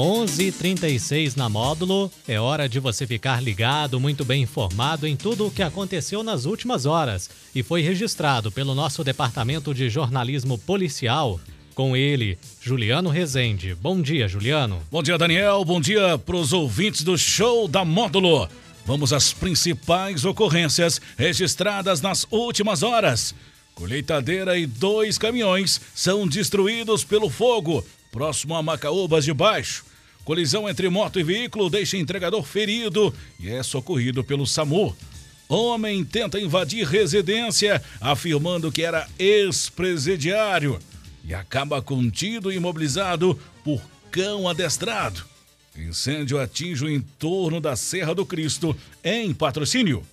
11:36 na módulo. É hora de você ficar ligado, muito bem informado em tudo o que aconteceu nas últimas horas e foi registrado pelo nosso departamento de jornalismo policial. Com ele, Juliano Rezende. Bom dia, Juliano. Bom dia, Daniel. Bom dia para os ouvintes do show da módulo. Vamos às principais ocorrências registradas nas últimas horas. Colheitadeira e dois caminhões são destruídos pelo fogo, próximo a Macaúbas de Baixo. Colisão entre moto e veículo deixa entregador ferido e é socorrido pelo SAMU. Homem tenta invadir residência, afirmando que era ex-presidiário e acaba contido e imobilizado por cão adestrado. Incêndio atinge o entorno da Serra do Cristo, em patrocínio.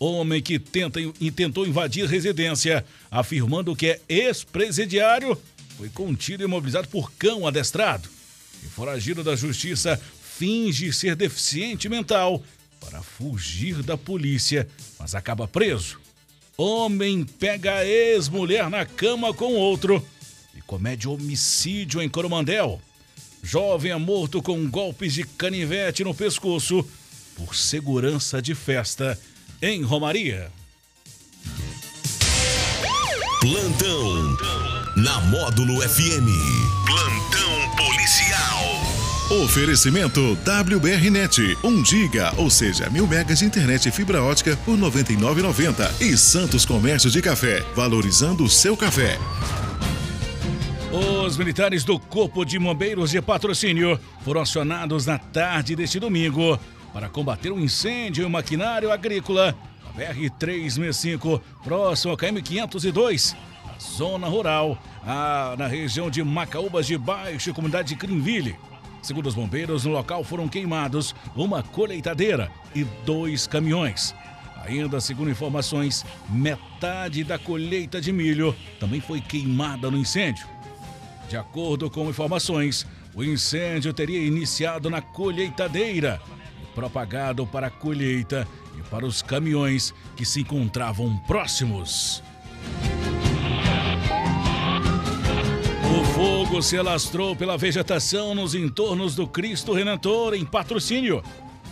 Homem que tenta, e tentou invadir residência, afirmando que é ex-presidiário, foi contido e imobilizado por cão adestrado e foragido da justiça finge ser deficiente mental para fugir da polícia, mas acaba preso. Homem pega ex-mulher na cama com outro e comete homicídio em Coromandel. Jovem é morto com golpes de canivete no pescoço por segurança de festa em Romaria. Plantão na Módulo FM. Plantão. Oferecimento WBRnet, 1 giga, ou seja, mil megas de internet e fibra ótica por 99,90 e Santos Comércio de Café, valorizando o seu café. Os militares do Corpo de Bombeiros de Patrocínio foram acionados na tarde deste domingo para combater um incêndio em um maquinário agrícola na BR-365, próximo ao KM-502, na zona rural, na região de Macaúbas de Baixo, comunidade de Crinville. Segundo os bombeiros, no local foram queimados uma colheitadeira e dois caminhões. Ainda segundo informações, metade da colheita de milho também foi queimada no incêndio. De acordo com informações, o incêndio teria iniciado na colheitadeira e propagado para a colheita e para os caminhões que se encontravam próximos. Fogo se alastrou pela vegetação nos entornos do Cristo Redentor em patrocínio,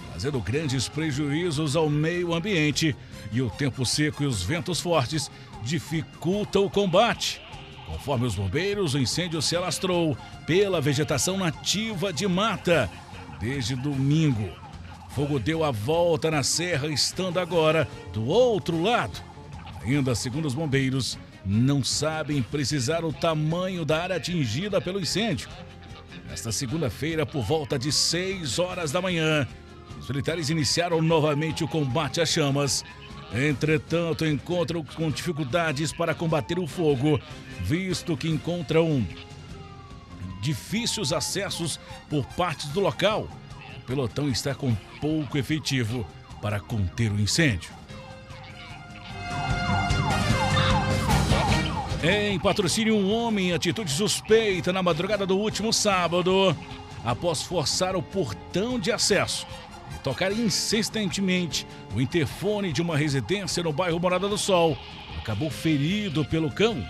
trazendo grandes prejuízos ao meio ambiente e o tempo seco e os ventos fortes dificultam o combate. Conforme os bombeiros, o incêndio se alastrou pela vegetação nativa de mata desde domingo. Fogo deu a volta na serra, estando agora do outro lado. Ainda segundo os bombeiros, não sabem precisar o tamanho da área atingida pelo incêndio. Nesta segunda-feira, por volta de 6 horas da manhã, os militares iniciaram novamente o combate às chamas. Entretanto, encontram com dificuldades para combater o fogo, visto que encontram difíceis acessos por partes do local. O pelotão está com pouco efetivo para conter o incêndio. Em patrocínio, um homem em atitude suspeita na madrugada do último sábado, após forçar o portão de acesso e tocar insistentemente o interfone de uma residência no bairro Morada do Sol, acabou ferido pelo cão.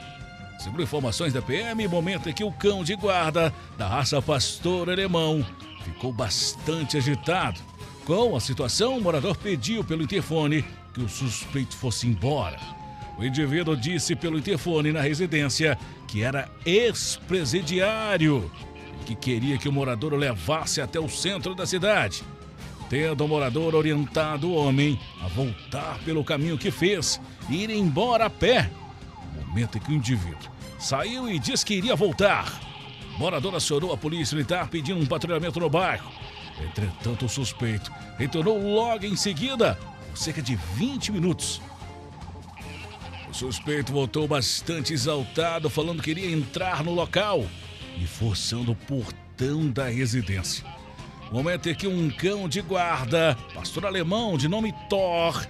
Segundo informações da PM, momento em que o cão de guarda da raça pastor alemão ficou bastante agitado. Com a situação, o morador pediu pelo interfone que o suspeito fosse embora. O indivíduo disse pelo interfone na residência que era ex-presidiário e que queria que o morador o levasse até o centro da cidade. Tendo o morador orientado o homem a voltar pelo caminho que fez e ir embora a pé. No momento em que o indivíduo saiu e disse que iria voltar. O morador acionou a polícia militar pedindo um patrulhamento no bairro. Entretanto, o suspeito retornou logo em seguida, por cerca de 20 minutos suspeito voltou bastante exaltado, falando que iria entrar no local e forçando o portão da residência. Momento em que um cão de guarda, pastor alemão de nome Thor,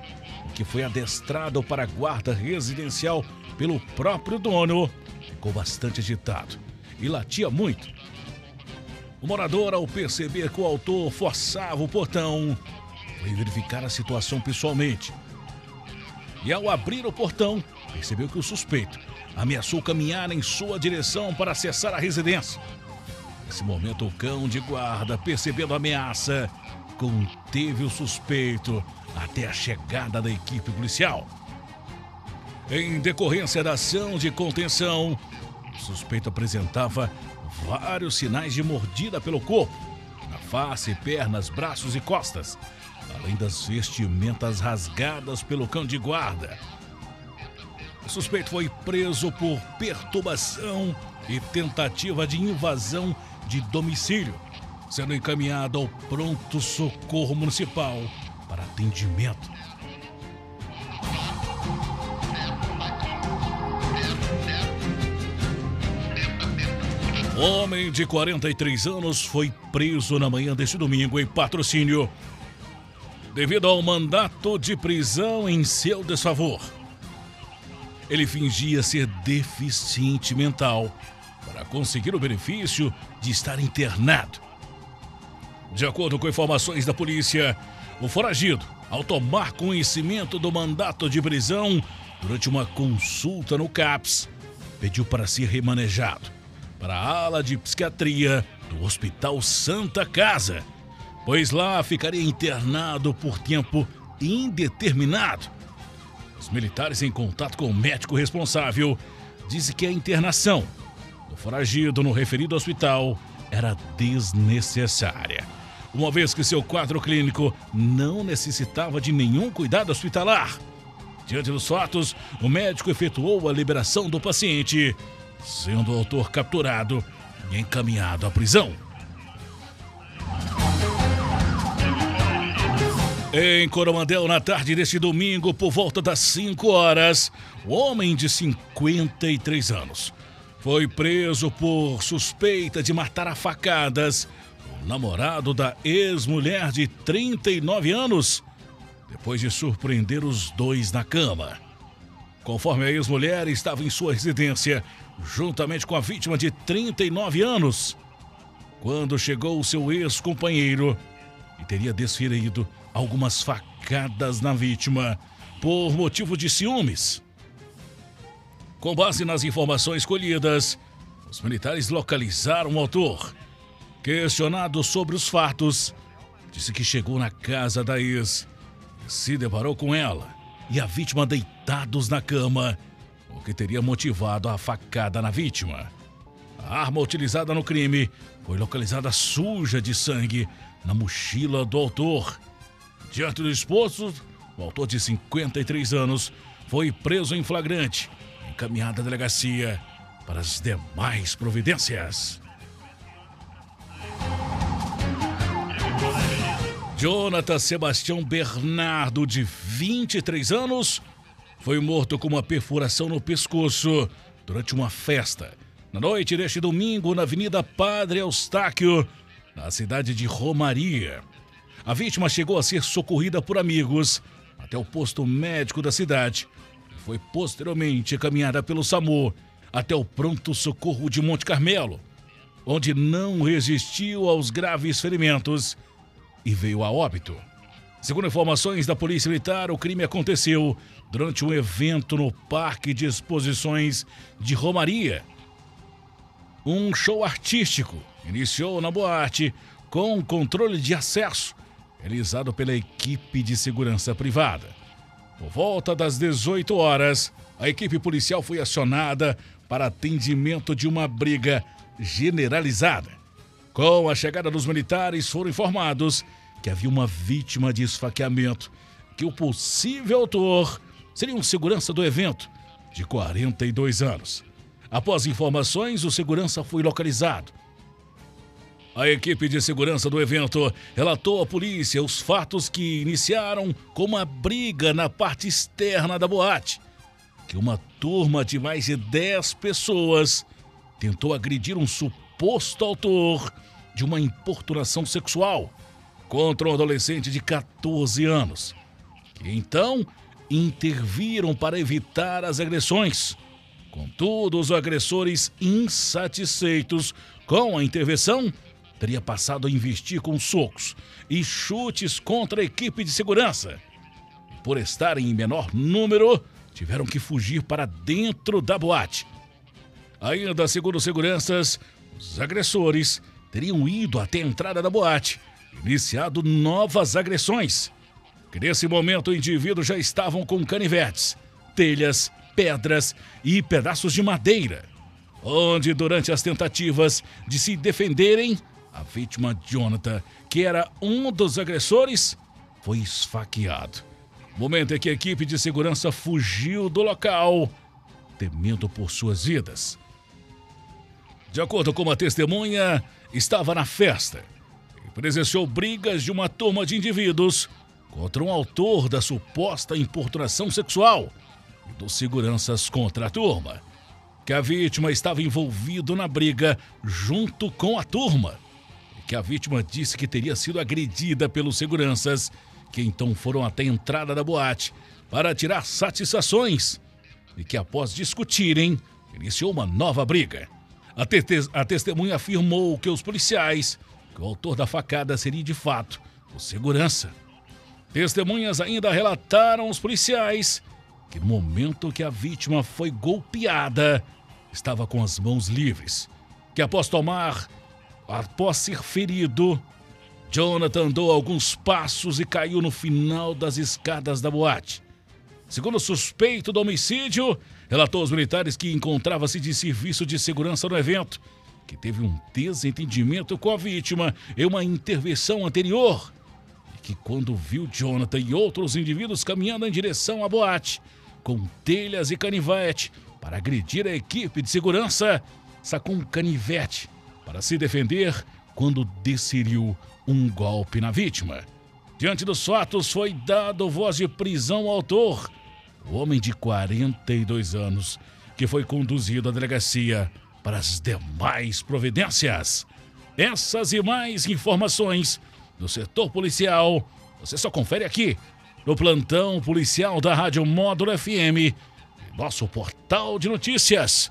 que foi adestrado para a guarda residencial pelo próprio dono, ficou bastante agitado e latia muito. O morador, ao perceber que o autor forçava o portão, foi verificar a situação pessoalmente e, ao abrir o portão, percebeu que o suspeito ameaçou caminhar em sua direção para acessar a residência. Nesse momento, o cão de guarda, percebendo a ameaça, conteve o suspeito até a chegada da equipe policial. Em decorrência da ação de contenção, o suspeito apresentava vários sinais de mordida pelo corpo, na face, pernas, braços e costas, além das vestimentas rasgadas pelo cão de guarda. O suspeito foi preso por perturbação e tentativa de invasão de domicílio, sendo encaminhado ao pronto socorro municipal para atendimento. Homem de 43 anos foi preso na manhã deste domingo em patrocínio devido ao mandato de prisão em seu desfavor. Ele fingia ser deficiente mental para conseguir o benefício de estar internado. De acordo com informações da polícia, o foragido, ao tomar conhecimento do mandato de prisão durante uma consulta no CAPS, pediu para ser remanejado para a ala de psiquiatria do Hospital Santa Casa, pois lá ficaria internado por tempo indeterminado. Os militares, em contato com o médico responsável, dizem que a internação do foragido no referido hospital era desnecessária, uma vez que seu quadro clínico não necessitava de nenhum cuidado hospitalar. Diante dos fatos, o médico efetuou a liberação do paciente sendo o autor capturado e encaminhado à prisão. Em Coromandel, na tarde deste domingo, por volta das 5 horas, o homem de 53 anos foi preso por suspeita de matar a facadas o namorado da ex-mulher de 39 anos, depois de surpreender os dois na cama. Conforme a ex-mulher estava em sua residência, juntamente com a vítima de 39 anos, quando chegou o seu ex-companheiro e teria desferido algumas facadas na vítima por motivo de ciúmes. Com base nas informações colhidas, os militares localizaram o autor. Questionado sobre os fatos, disse que chegou na casa da ex se deparou com ela e a vítima deitados na cama o que teria motivado a facada na vítima. A arma utilizada no crime foi localizada suja de sangue na mochila do autor. Diante do exposto, o autor de 53 anos foi preso em flagrante, encaminhado à delegacia para as demais providências. Jonathan Sebastião Bernardo, de 23 anos, foi morto com uma perfuração no pescoço durante uma festa. Na noite deste domingo, na Avenida Padre Eustáquio, na cidade de Romaria. A vítima chegou a ser socorrida por amigos até o posto médico da cidade e foi posteriormente encaminhada pelo SAMU até o pronto-socorro de Monte Carmelo, onde não resistiu aos graves ferimentos e veio a óbito. Segundo informações da Polícia Militar, o crime aconteceu durante um evento no Parque de Exposições de Romaria. Um show artístico iniciou na boate com controle de acesso realizado pela equipe de segurança privada. Por volta das 18 horas, a equipe policial foi acionada para atendimento de uma briga generalizada. Com a chegada dos militares, foram informados que havia uma vítima de esfaqueamento, que o possível autor seria um segurança do evento, de 42 anos. Após informações, o segurança foi localizado. A equipe de segurança do evento relatou à polícia os fatos que iniciaram com uma briga na parte externa da boate, que uma turma de mais de 10 pessoas tentou agredir um suposto autor de uma importunação sexual contra um adolescente de 14 anos, então interviram para evitar as agressões. Contudo, os agressores, insatisfeitos com a intervenção, teria passado a investir com socos e chutes contra a equipe de segurança. Por estarem em menor número, tiveram que fugir para dentro da boate. Ainda segundo seguranças, os agressores teriam ido até a entrada da boate, iniciado novas agressões. Que nesse momento, os indivíduos já estavam com canivetes, telhas, pedras e pedaços de madeira, onde, durante as tentativas de se defenderem, a vítima Jonathan, que era um dos agressores, foi esfaqueado. Momento em que a equipe de segurança fugiu do local, temendo por suas vidas. De acordo com uma testemunha, estava na festa e presenciou brigas de uma turma de indivíduos contra um autor da suposta importunação sexual e dos seguranças contra a turma. Que a vítima estava envolvido na briga junto com a turma. Que a vítima disse que teria sido agredida pelos seguranças, que então foram até a entrada da boate para tirar satisfações. E que após discutirem, iniciou uma nova briga. A, te a testemunha afirmou que os policiais, que o autor da facada seria de fato o segurança. Testemunhas ainda relataram aos policiais que no momento que a vítima foi golpeada, estava com as mãos livres. Que após tomar, após ser ferido, Jonathan andou alguns passos e caiu no final das escadas da boate. Segundo o suspeito do homicídio, relatou aos militares que encontrava-se de serviço de segurança no evento, que teve um desentendimento com a vítima em uma intervenção anterior e que, quando viu Jonathan e outros indivíduos caminhando em direção à boate, com telhas e canivete para agredir a equipe de segurança, sacou um canivete para se defender quando desferiu um golpe na vítima. Diante dos fatos, foi dado voz de prisão ao autor, o homem de 42 anos, que foi conduzido à delegacia para as demais providências. Essas e mais informações do setor policial, você só confere aqui no plantão policial da Rádio Módulo FM, nosso portal de notícias,